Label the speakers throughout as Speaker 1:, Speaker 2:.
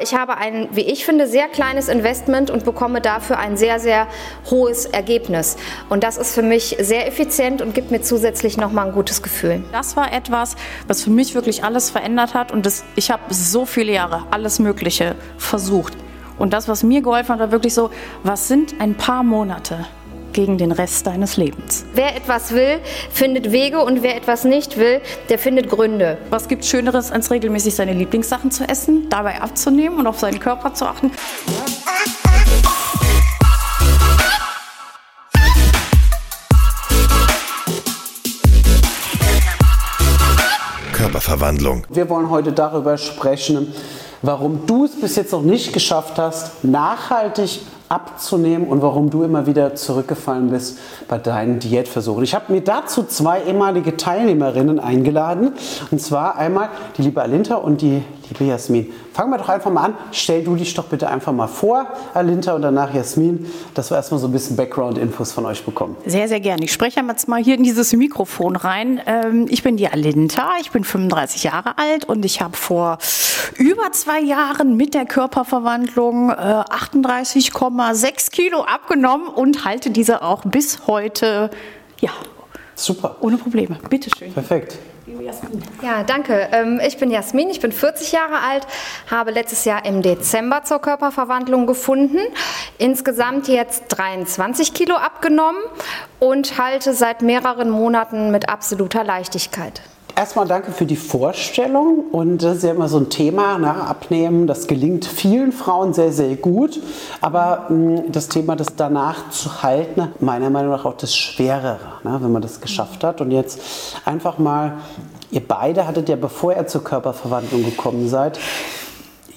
Speaker 1: Ich habe ein, wie ich finde, sehr kleines Investment und bekomme dafür ein sehr, sehr hohes Ergebnis. Und das ist für mich sehr effizient und gibt mir zusätzlich nochmal ein gutes Gefühl.
Speaker 2: Das war etwas, was für mich wirklich alles verändert hat. Und das, ich habe so viele Jahre alles Mögliche versucht. Und das, was mir geholfen hat, war wirklich so, was sind ein paar Monate? Gegen den Rest deines Lebens.
Speaker 1: Wer etwas will, findet Wege und wer etwas nicht will, der findet Gründe.
Speaker 2: Was gibt Schöneres, als regelmäßig seine Lieblingssachen zu essen, dabei abzunehmen und auf seinen Körper zu achten?
Speaker 3: Körperverwandlung.
Speaker 4: Wir wollen heute darüber sprechen, warum du es bis jetzt noch nicht geschafft hast, nachhaltig abzunehmen und warum du immer wieder zurückgefallen bist bei deinen Diätversuchen. Ich habe mir dazu zwei ehemalige Teilnehmerinnen eingeladen. Und zwar einmal die liebe Alinta und die liebe Jasmin. Fangen wir doch einfach mal an. Stell du dich doch bitte einfach mal vor, Alinta, und danach Jasmin, dass wir erstmal so ein bisschen Background-Infos von euch bekommen.
Speaker 2: Sehr, sehr gerne. Ich spreche jetzt mal hier in dieses Mikrofon rein. Ähm, ich bin die Alinta, ich bin 35 Jahre alt und ich habe vor über zwei Jahren mit der Körperverwandlung 38,6 äh, Kilo abgenommen und halte diese auch bis heute, ja,
Speaker 4: Super.
Speaker 2: Ohne Probleme. Bitte schön.
Speaker 4: Perfekt.
Speaker 1: Ja, danke. Ähm, ich bin Jasmin, ich bin 40 Jahre alt, habe letztes Jahr im Dezember zur Körperverwandlung gefunden. Insgesamt jetzt 23 Kilo abgenommen und halte seit mehreren Monaten mit absoluter Leichtigkeit.
Speaker 4: Erstmal danke für die Vorstellung und das ist ja immer so ein Thema, ne? Abnehmen, das gelingt vielen Frauen sehr, sehr gut, aber mh, hm, das Thema, das danach zu halten, meiner Meinung nach auch das Schwerere, ne? wenn man das geschafft hat und jetzt einfach mal, ihr beide hattet ja, bevor ihr zur Körperverwandlung gekommen seid,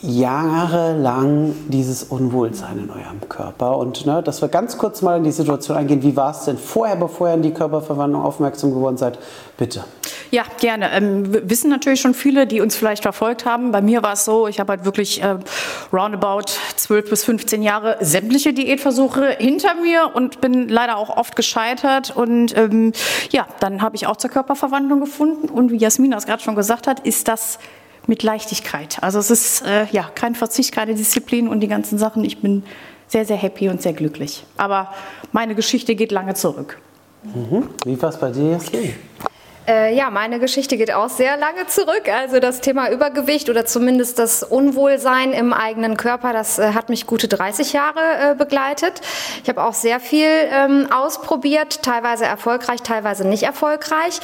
Speaker 4: jahrelang dieses Unwohlsein in eurem Körper. Und ne, dass wir ganz kurz mal in die Situation eingehen, wie war es denn vorher, bevor ihr in die Körperverwandlung aufmerksam geworden seid? Bitte.
Speaker 2: Ja, gerne. Ähm, wissen natürlich schon viele, die uns vielleicht verfolgt haben. Bei mir war es so, ich habe halt wirklich äh, roundabout 12 bis 15 Jahre sämtliche Diätversuche hinter mir und bin leider auch oft gescheitert. Und ähm, ja, dann habe ich auch zur Körperverwandlung gefunden. Und wie Jasmin das gerade schon gesagt hat, ist das mit Leichtigkeit. Also es ist äh, ja kein Verzicht, keine Disziplin und die ganzen Sachen. Ich bin sehr, sehr happy und sehr glücklich. Aber meine Geschichte geht lange zurück.
Speaker 4: Mhm. Wie war es bei dir, Jasmin?
Speaker 1: Äh, ja, meine Geschichte geht auch sehr lange zurück. Also das Thema Übergewicht oder zumindest das Unwohlsein im eigenen Körper, das äh, hat mich gute 30 Jahre äh, begleitet. Ich habe auch sehr viel ähm, ausprobiert, teilweise erfolgreich, teilweise nicht erfolgreich.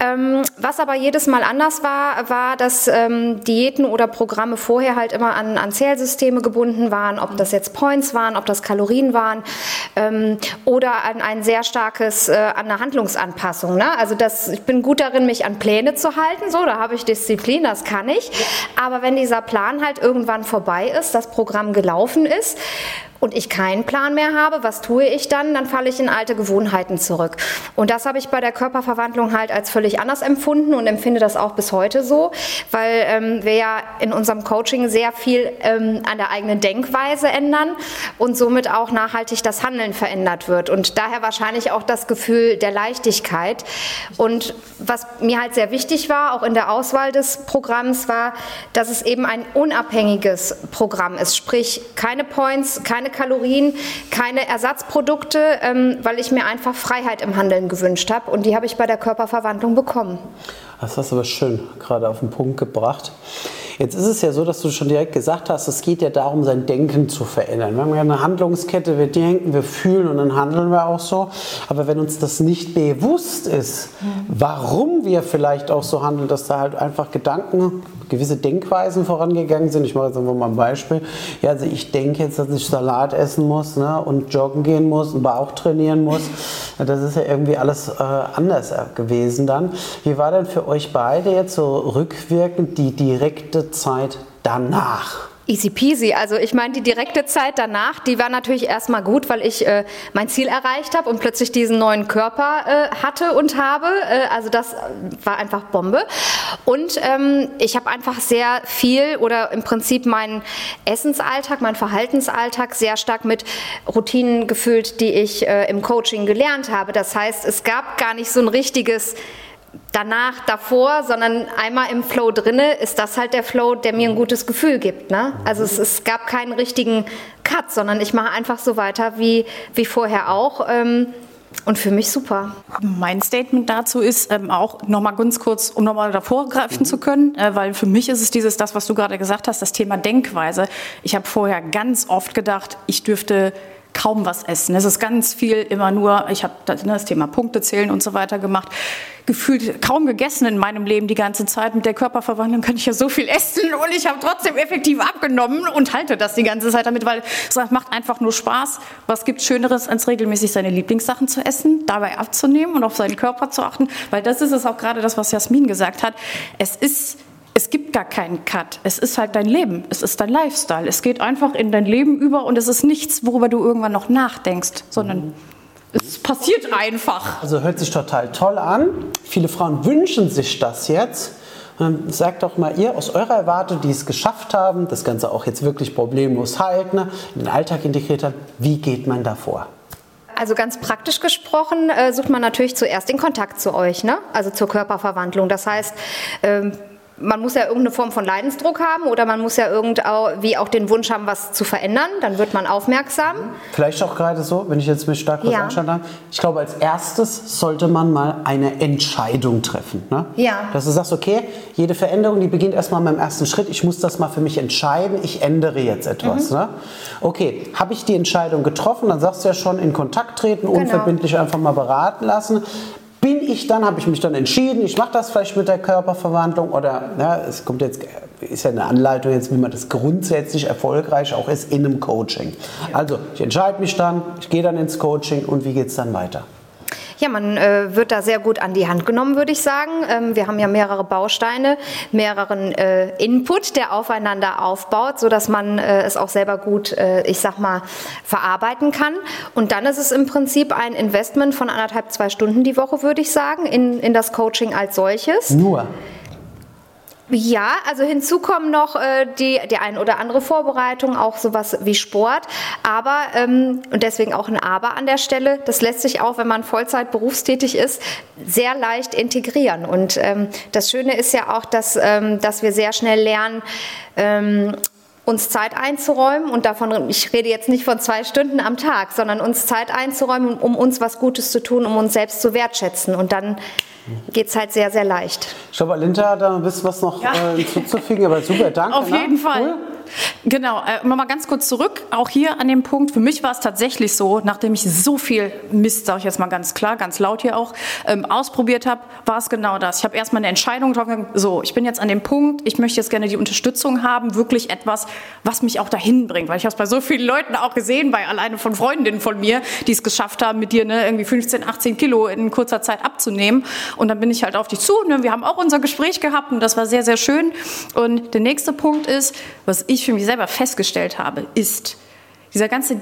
Speaker 1: Ähm, was aber jedes Mal anders war, war, dass ähm, Diäten oder Programme vorher halt immer an, an Zählsysteme gebunden waren, ob das jetzt Points waren, ob das Kalorien waren ähm, oder an ein sehr starkes, äh, an eine Handlungsanpassung. Ne? Also das, ich bin gut darin, mich an Pläne zu halten, so, da habe ich Disziplin, das kann ich. Aber wenn dieser Plan halt irgendwann vorbei ist, das Programm gelaufen ist, und ich keinen Plan mehr habe, was tue ich dann? Dann falle ich in alte Gewohnheiten zurück. Und das habe ich bei der Körperverwandlung halt als völlig anders empfunden und empfinde das auch bis heute so, weil ähm, wir ja in unserem Coaching sehr viel ähm, an der eigenen Denkweise ändern und somit auch nachhaltig das Handeln verändert wird. Und daher wahrscheinlich auch das Gefühl der Leichtigkeit. Und was mir halt sehr wichtig war, auch in der Auswahl des Programms, war, dass es eben ein unabhängiges Programm ist. Sprich, keine Points, keine Kalorien, keine Ersatzprodukte, ähm, weil ich mir einfach Freiheit im Handeln gewünscht habe und die habe ich bei der Körperverwandlung bekommen.
Speaker 4: Das hast du aber schön gerade auf den Punkt gebracht. Jetzt ist es ja so, dass du schon direkt gesagt hast, es geht ja darum, sein Denken zu verändern. Wir haben ja eine Handlungskette, wir denken, wir fühlen und dann handeln wir auch so. Aber wenn uns das nicht bewusst ist, warum wir vielleicht auch so handeln, dass da halt einfach Gedanken, gewisse Denkweisen vorangegangen sind. Ich mache jetzt einfach mal ein Beispiel. Ja, also ich denke jetzt, dass ich Salat essen muss ne, und joggen gehen muss und Bauch trainieren muss. Das ist ja irgendwie alles äh, anders gewesen dann. Wie war denn für euch beide jetzt so rückwirkend die direkte Zeit danach?
Speaker 1: Easy peasy. Also ich meine, die direkte Zeit danach, die war natürlich erstmal gut, weil ich äh, mein Ziel erreicht habe und plötzlich diesen neuen Körper äh, hatte und habe. Äh, also das war einfach Bombe. Und ähm, ich habe einfach sehr viel oder im Prinzip meinen Essensalltag, meinen Verhaltensalltag sehr stark mit Routinen gefüllt, die ich äh, im Coaching gelernt habe. Das heißt, es gab gar nicht so ein richtiges danach, davor, sondern einmal im Flow drinne, ist das halt der Flow, der mir ein gutes Gefühl gibt. Ne? Also es, es gab keinen richtigen Cut, sondern ich mache einfach so weiter wie, wie vorher auch. Ähm, und für mich super.
Speaker 2: Mein Statement dazu ist ähm, auch nochmal ganz kurz, um nochmal davor greifen mhm. zu können, äh, weil für mich ist es dieses, das, was du gerade gesagt hast, das Thema Denkweise. Ich habe vorher ganz oft gedacht, ich dürfte kaum was essen. Es ist ganz viel immer nur, ich habe das, ne, das Thema Punkte zählen und so weiter gemacht, gefühlt kaum gegessen in meinem Leben die ganze Zeit. Mit der Körperverwandlung kann ich ja so viel essen und ich habe trotzdem effektiv abgenommen und halte das die ganze Zeit damit, weil es macht einfach nur Spaß. Was gibt Schöneres, als regelmäßig seine Lieblingssachen zu essen, dabei abzunehmen und auf seinen Körper zu achten? Weil das ist es auch gerade das, was Jasmin gesagt hat. Es ist es gibt gar keinen Cut. Es ist halt dein Leben. Es ist dein Lifestyle. Es geht einfach in dein Leben über und es ist nichts, worüber du irgendwann noch nachdenkst, sondern es passiert einfach.
Speaker 4: Also hört sich total toll an. Viele Frauen wünschen sich das jetzt. Sagt doch mal ihr aus eurer Warte, die es geschafft haben, das Ganze auch jetzt wirklich problemlos halten, in den Alltag integriert haben, wie geht man davor?
Speaker 1: Also ganz praktisch gesprochen äh, sucht man natürlich zuerst den Kontakt zu euch, ne? also zur Körperverwandlung. Das heißt, ähm, man muss ja irgendeine Form von Leidensdruck haben oder man muss ja irgendwie auch den Wunsch haben, was zu verändern. Dann wird man aufmerksam.
Speaker 4: Vielleicht auch gerade so, wenn ich jetzt mich stark kurz ja. anschauen darf. Ich glaube, als erstes sollte man mal eine Entscheidung treffen. Ne?
Speaker 1: Ja.
Speaker 4: Dass du sagst, okay, jede Veränderung, die beginnt erstmal mit dem ersten Schritt. Ich muss das mal für mich entscheiden. Ich ändere jetzt etwas. Mhm. Ne? Okay, habe ich die Entscheidung getroffen? Dann sagst du ja schon, in Kontakt treten, genau. unverbindlich einfach mal beraten lassen ich dann, habe ich mich dann entschieden, ich mache das vielleicht mit der Körperverwandlung oder ja, es kommt jetzt, ist ja eine Anleitung jetzt, wie man das grundsätzlich erfolgreich auch ist in einem Coaching. Also ich entscheide mich dann, ich gehe dann ins Coaching und wie geht es dann weiter?
Speaker 1: Ja, man äh, wird da sehr gut an die Hand genommen, würde ich sagen. Ähm, wir haben ja mehrere Bausteine, mehreren äh, Input, der aufeinander aufbaut, so dass man äh, es auch selber gut, äh, ich sag mal, verarbeiten kann. Und dann ist es im Prinzip ein Investment von anderthalb, zwei Stunden die Woche, würde ich sagen, in, in das Coaching als solches.
Speaker 4: Nur.
Speaker 1: Ja, also hinzu kommen noch äh, die, die ein oder andere Vorbereitung, auch sowas wie Sport. Aber, ähm, und deswegen auch ein Aber an der Stelle, das lässt sich auch, wenn man Vollzeit berufstätig ist, sehr leicht integrieren. Und ähm, das Schöne ist ja auch, dass, ähm, dass wir sehr schnell lernen, ähm, uns Zeit einzuräumen und davon, ich rede jetzt nicht von zwei Stunden am Tag, sondern uns Zeit einzuräumen, um uns was Gutes zu tun, um uns selbst zu wertschätzen. Und dann geht es halt sehr, sehr leicht.
Speaker 4: Ich glaube, Alinta hat da ein bisschen was noch ja. äh, hinzuzufügen, aber super, danke.
Speaker 2: Auf jeden Fall. Cool. Genau, äh, mal ganz kurz zurück, auch hier an dem Punkt. Für mich war es tatsächlich so, nachdem ich so viel Mist, sage ich jetzt mal ganz klar, ganz laut hier auch, ähm, ausprobiert habe, war es genau das. Ich habe erstmal eine Entscheidung getroffen, so, ich bin jetzt an dem Punkt, ich möchte jetzt gerne die Unterstützung haben, wirklich etwas, was mich auch dahin bringt. Weil ich habe es bei so vielen Leuten auch gesehen, bei alleine von Freundinnen von mir, die es geschafft haben, mit dir ne, irgendwie 15, 18 Kilo in kurzer Zeit abzunehmen. Und dann bin ich halt auf dich zu. Ne, wir haben auch unser Gespräch gehabt und das war sehr, sehr schön. Und der nächste Punkt ist, was ich für mich selber festgestellt habe, ist, dieser ganze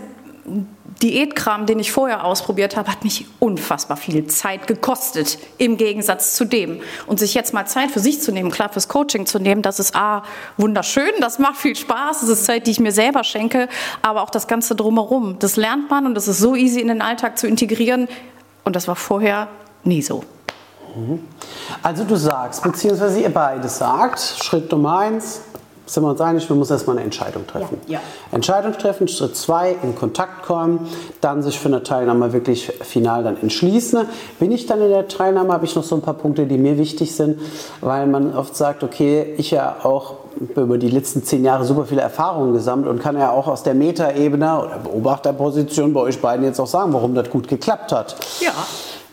Speaker 2: Diätkram, den ich vorher ausprobiert habe, hat mich unfassbar viel Zeit gekostet, im Gegensatz zu dem. Und sich jetzt mal Zeit für sich zu nehmen, klar fürs Coaching zu nehmen, das ist A, wunderschön, das macht viel Spaß, das ist Zeit, die ich mir selber schenke, aber auch das Ganze drumherum, das lernt man und das ist so easy in den Alltag zu integrieren und das war vorher nie so.
Speaker 4: Mhm. Also du sagst, beziehungsweise ihr beide sagt, Schritt Nummer eins, sind wir uns einig, wir müssen erstmal eine Entscheidung treffen.
Speaker 2: Ja, ja.
Speaker 4: Entscheidung treffen, Schritt zwei, in Kontakt kommen, dann sich für eine Teilnahme wirklich final dann entschließen. Bin ich dann in der Teilnahme, habe ich noch so ein paar Punkte, die mir wichtig sind, weil man oft sagt, okay, ich ja auch über die letzten zehn Jahre super viele Erfahrungen gesammelt und kann ja auch aus der Metaebene oder Beobachterposition bei euch beiden jetzt auch sagen, warum das gut geklappt hat.
Speaker 2: Ja.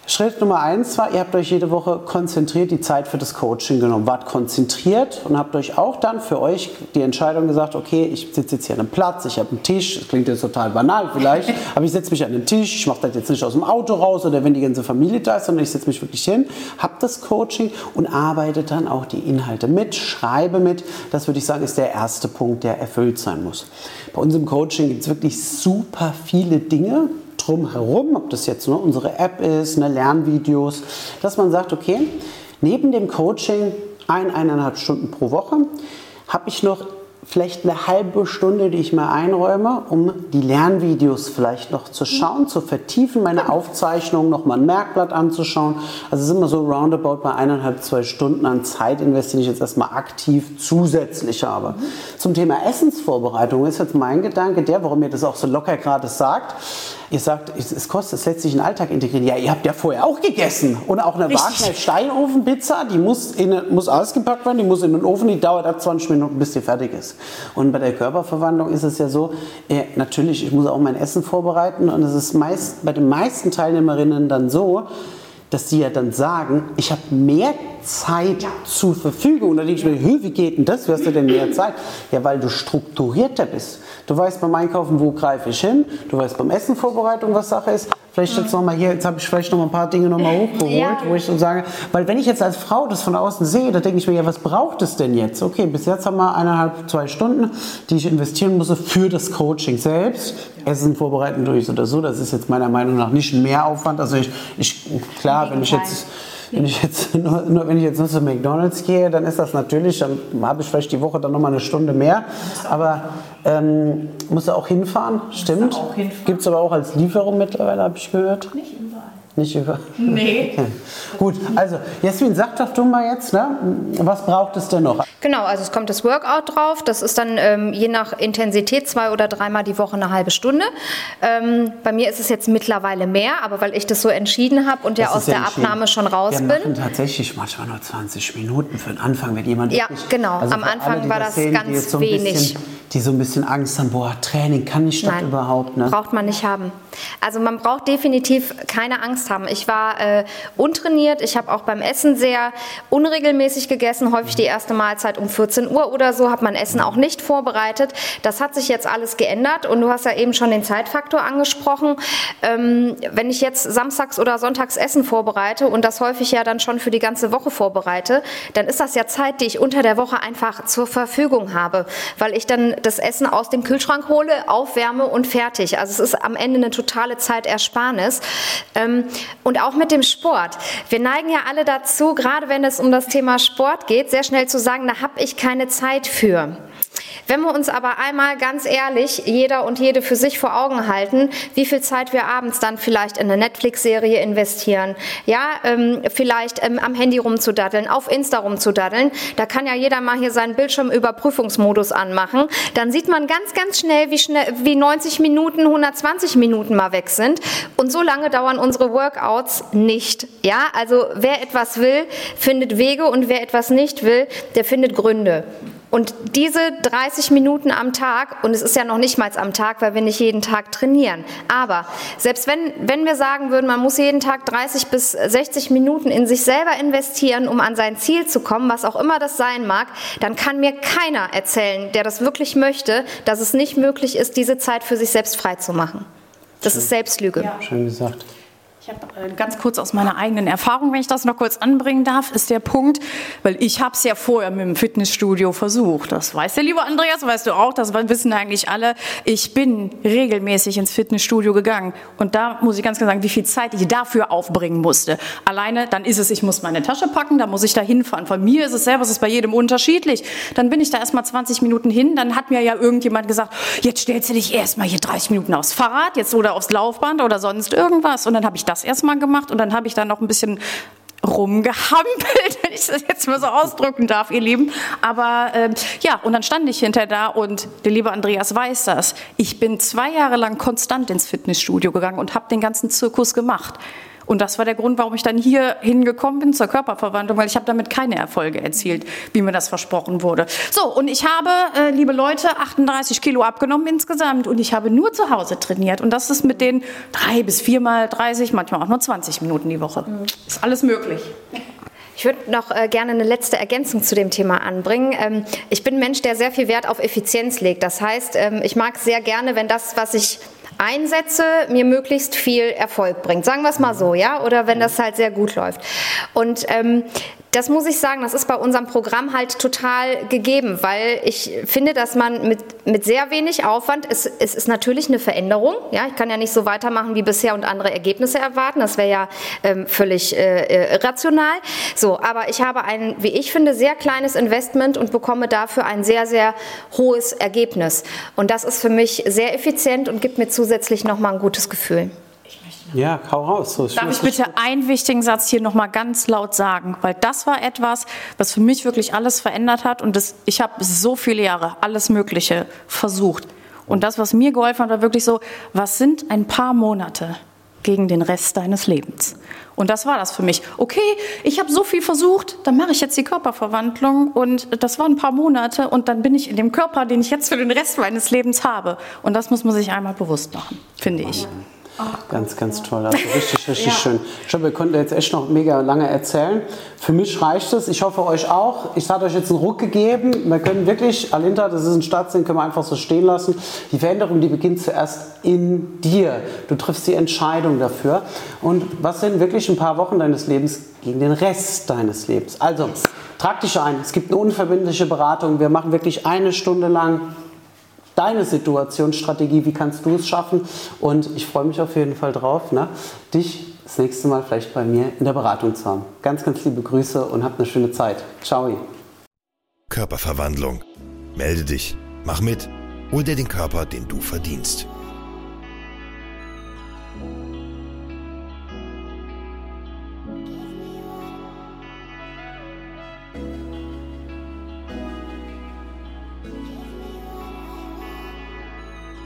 Speaker 4: Schritt Nummer eins war, ihr habt euch jede Woche konzentriert die Zeit für das Coaching genommen, wart konzentriert und habt euch auch dann für euch die Entscheidung gesagt, okay, ich sitze jetzt hier an einem Platz, ich habe einen Tisch, das klingt jetzt total banal vielleicht, aber ich setze mich an den Tisch, ich mache das jetzt nicht aus dem Auto raus oder wenn die ganze Familie da ist, sondern ich setze mich wirklich hin, habe das Coaching und arbeite dann auch die Inhalte mit, schreibe mit. Das würde ich sagen, ist der erste Punkt, der erfüllt sein muss. Bei uns im Coaching gibt es wirklich super viele Dinge, drumherum, ob das jetzt nur unsere App ist, ne, Lernvideos, dass man sagt, okay, neben dem Coaching ein, eineinhalb Stunden pro Woche habe ich noch vielleicht eine halbe Stunde, die ich mir einräume, um die Lernvideos vielleicht noch zu schauen, zu vertiefen, meine Aufzeichnungen, nochmal ein Merkblatt anzuschauen. Also es ist immer so roundabout bei eineinhalb, zwei Stunden an Zeit investieren, die ich jetzt erstmal aktiv zusätzlich habe. Zum Thema Essensvorbereitung ist jetzt mein Gedanke der, warum ihr das auch so locker gerade sagt. Ihr sagt, es kostet, es lässt sich in den Alltag integrieren. Ja, ihr habt ja vorher auch gegessen. Und auch eine Wagner Steinofenpizza, die muss, in, muss ausgepackt werden, die muss in den Ofen, die dauert ab 20 Minuten, bis die fertig ist. Und bei der Körperverwandlung ist es ja so, äh, natürlich, ich muss auch mein Essen vorbereiten und es ist meist, bei den meisten Teilnehmerinnen dann so, dass sie ja dann sagen, ich habe mehr Zeit ja. zur Verfügung. Und dann denke ich mir, wie geht denn das? Wie hast du denn mehr Zeit? Ja, weil du strukturierter bist. Du weißt beim Einkaufen, wo greife ich hin. Du weißt beim Essen Vorbereitung, was Sache ist. Vielleicht jetzt noch mal hier, jetzt habe ich vielleicht noch mal ein paar Dinge noch mal hochgeholt, ja. wo ich so sage, weil wenn ich jetzt als Frau das von außen sehe, da denke ich mir, ja, was braucht es denn jetzt? Okay, bis jetzt haben wir eineinhalb, zwei Stunden, die ich investieren muss für das Coaching selbst. Essen vorbereiten durch oder so, das ist jetzt meiner Meinung nach nicht ein Mehraufwand. Also ich, ich klar, wenn ich jetzt wenn ich jetzt nur, nur, wenn ich jetzt nur zu McDonalds gehe, dann ist das natürlich, dann habe ich vielleicht die Woche dann noch mal eine Stunde mehr. Aber ähm, musst du auch hinfahren, stimmt. Gibt es aber auch als Lieferung mittlerweile, habe ich gehört.
Speaker 2: Nicht überall.
Speaker 4: Nicht über.
Speaker 2: Nee.
Speaker 4: Gut, also Jasmin, sag doch du mal jetzt, ne, was braucht es denn noch?
Speaker 1: Genau, also es kommt das Workout drauf. Das ist dann ähm, je nach Intensität zwei oder dreimal die Woche eine halbe Stunde. Ähm, bei mir ist es jetzt mittlerweile mehr, aber weil ich das so entschieden habe und das ja aus der Abnahme schon raus
Speaker 4: Wir
Speaker 1: bin.
Speaker 4: Tatsächlich manchmal nur 20 Minuten für den Anfang, wenn jemand.
Speaker 1: Ja, wirklich, genau. Also Am Anfang alle, war das, das sehen, ganz so wenig.
Speaker 4: Die so ein bisschen Angst haben, boah, Training kann nicht statt überhaupt. Ne?
Speaker 1: Braucht man nicht haben. Also man braucht definitiv keine Angst haben. Ich war äh, untrainiert, ich habe auch beim Essen sehr unregelmäßig gegessen, häufig die erste Mahlzeit um 14 Uhr oder so, habe mein Essen auch nicht vorbereitet. Das hat sich jetzt alles geändert und du hast ja eben schon den Zeitfaktor angesprochen. Ähm, wenn ich jetzt samstags oder sonntags Essen vorbereite und das häufig ja dann schon für die ganze Woche vorbereite, dann ist das ja Zeit, die ich unter der Woche einfach zur Verfügung habe, weil ich dann das Essen aus dem Kühlschrank hole, aufwärme und fertig. Also es ist am Ende eine totale Zeitersparnis. Ähm, und auch mit dem Sport. Wir neigen ja alle dazu, gerade wenn es um das Thema Sport geht, sehr schnell zu sagen, da habe ich keine Zeit für. Wenn wir uns aber einmal ganz ehrlich, jeder und jede für sich vor Augen halten, wie viel Zeit wir abends dann vielleicht in eine Netflix-Serie investieren, ja, ähm, vielleicht ähm, am Handy rumzudaddeln, auf Insta rumzudaddeln, da kann ja jeder mal hier seinen Bildschirmüberprüfungsmodus anmachen, dann sieht man ganz, ganz schnell, wie schnell, wie 90 Minuten, 120 Minuten mal weg sind. Und so lange dauern unsere Workouts nicht. Ja, also wer etwas will, findet Wege und wer etwas nicht will, der findet Gründe. Und diese 30 Minuten am Tag, und es ist ja noch nicht mal am Tag, weil wir nicht jeden Tag trainieren, aber selbst wenn, wenn wir sagen würden, man muss jeden Tag 30 bis 60 Minuten in sich selber investieren, um an sein Ziel zu kommen, was auch immer das sein mag, dann kann mir keiner erzählen, der das wirklich möchte, dass es nicht möglich ist, diese Zeit für sich selbst freizumachen. Das Schön. ist Selbstlüge.
Speaker 4: Ja. Schön gesagt.
Speaker 2: Ich habe äh, ganz kurz aus meiner eigenen Erfahrung, wenn ich das noch kurz anbringen darf, ist der Punkt, weil ich habe es ja vorher mit dem Fitnessstudio versucht. Das weiß der liebe Andreas, weißt du auch, das wissen eigentlich alle. Ich bin regelmäßig ins Fitnessstudio gegangen und da muss ich ganz klar sagen, wie viel Zeit ich dafür aufbringen musste. Alleine, dann ist es, ich muss meine Tasche packen, da muss ich da hinfahren. Von mir ist es selber, es ist bei jedem unterschiedlich. Dann bin ich da erstmal 20 Minuten hin, dann hat mir ja irgendjemand gesagt, jetzt stellst du dich erstmal hier 30 Minuten aufs Fahrrad, jetzt oder aufs Laufband oder sonst irgendwas und dann habe ich das das erstmal gemacht und dann habe ich da noch ein bisschen rumgehampelt, wenn ich das jetzt mal so ausdrücken darf, ihr Lieben. Aber äh, ja, und dann stand ich hinter da und der liebe Andreas weiß das. Ich bin zwei Jahre lang konstant ins Fitnessstudio gegangen und habe den ganzen Zirkus gemacht. Und das war der Grund, warum ich dann hier hingekommen bin zur Körperverwandlung, weil ich habe damit keine Erfolge erzielt, wie mir das versprochen wurde. So, und ich habe, äh, liebe Leute, 38 Kilo abgenommen insgesamt und ich habe nur zu Hause trainiert. Und das ist mit den drei bis viermal 30, manchmal auch nur 20 Minuten die Woche. Mhm. Ist alles möglich.
Speaker 1: Ich würde noch äh, gerne eine letzte Ergänzung zu dem Thema anbringen. Ähm, ich bin ein Mensch, der sehr viel Wert auf Effizienz legt. Das heißt, ähm, ich mag sehr gerne, wenn das, was ich einsetze, mir möglichst viel Erfolg bringt. Sagen wir es mal so, ja? Oder wenn das halt sehr gut läuft. Und ähm, das muss ich sagen, das ist bei unserem Programm halt total gegeben, weil ich finde, dass man mit, mit sehr wenig Aufwand, es, es ist natürlich eine Veränderung. Ja, ich kann ja nicht so weitermachen wie bisher und andere Ergebnisse erwarten. Das wäre ja ähm, völlig äh, irrational. So, aber ich habe ein, wie ich finde, sehr kleines Investment und bekomme dafür ein sehr, sehr hohes Ergebnis. Und das ist für mich sehr effizient und gibt mir zusätzlich nochmal ein gutes Gefühl.
Speaker 4: Ja, hau raus. So,
Speaker 2: Darf ich bitte einen wichtigen Satz hier nochmal ganz laut sagen? Weil das war etwas, was für mich wirklich alles verändert hat. Und das, ich habe so viele Jahre alles Mögliche versucht. Und das, was mir geholfen hat, war wirklich so, was sind ein paar Monate gegen den Rest deines Lebens? Und das war das für mich. Okay, ich habe so viel versucht, dann mache ich jetzt die Körperverwandlung und das waren ein paar Monate und dann bin ich in dem Körper, den ich jetzt für den Rest meines Lebens habe. Und das muss man sich einmal bewusst machen, finde ich.
Speaker 4: Ganz, ganz toll. Also richtig, richtig ja. schön. Ich glaube, wir konnten jetzt echt noch mega lange erzählen. Für mich reicht es. Ich hoffe euch auch. Ich habe euch jetzt einen Ruck gegeben. Wir können wirklich, Alinta, das ist ein Stadtsinn, können wir einfach so stehen lassen. Die Veränderung, die beginnt zuerst in dir. Du triffst die Entscheidung dafür. Und was sind wirklich ein paar Wochen deines Lebens gegen den Rest deines Lebens? Also, trag dich ein. Es gibt eine unverbindliche Beratung. Wir machen wirklich eine Stunde lang deine Situationsstrategie, wie kannst du es schaffen? Und ich freue mich auf jeden Fall drauf, ne? dich das nächste Mal vielleicht bei mir in der Beratung zu haben. Ganz, ganz liebe Grüße und habt eine schöne Zeit. Ciao.
Speaker 3: Körperverwandlung. Melde dich, mach mit, hol dir den Körper, den du verdienst.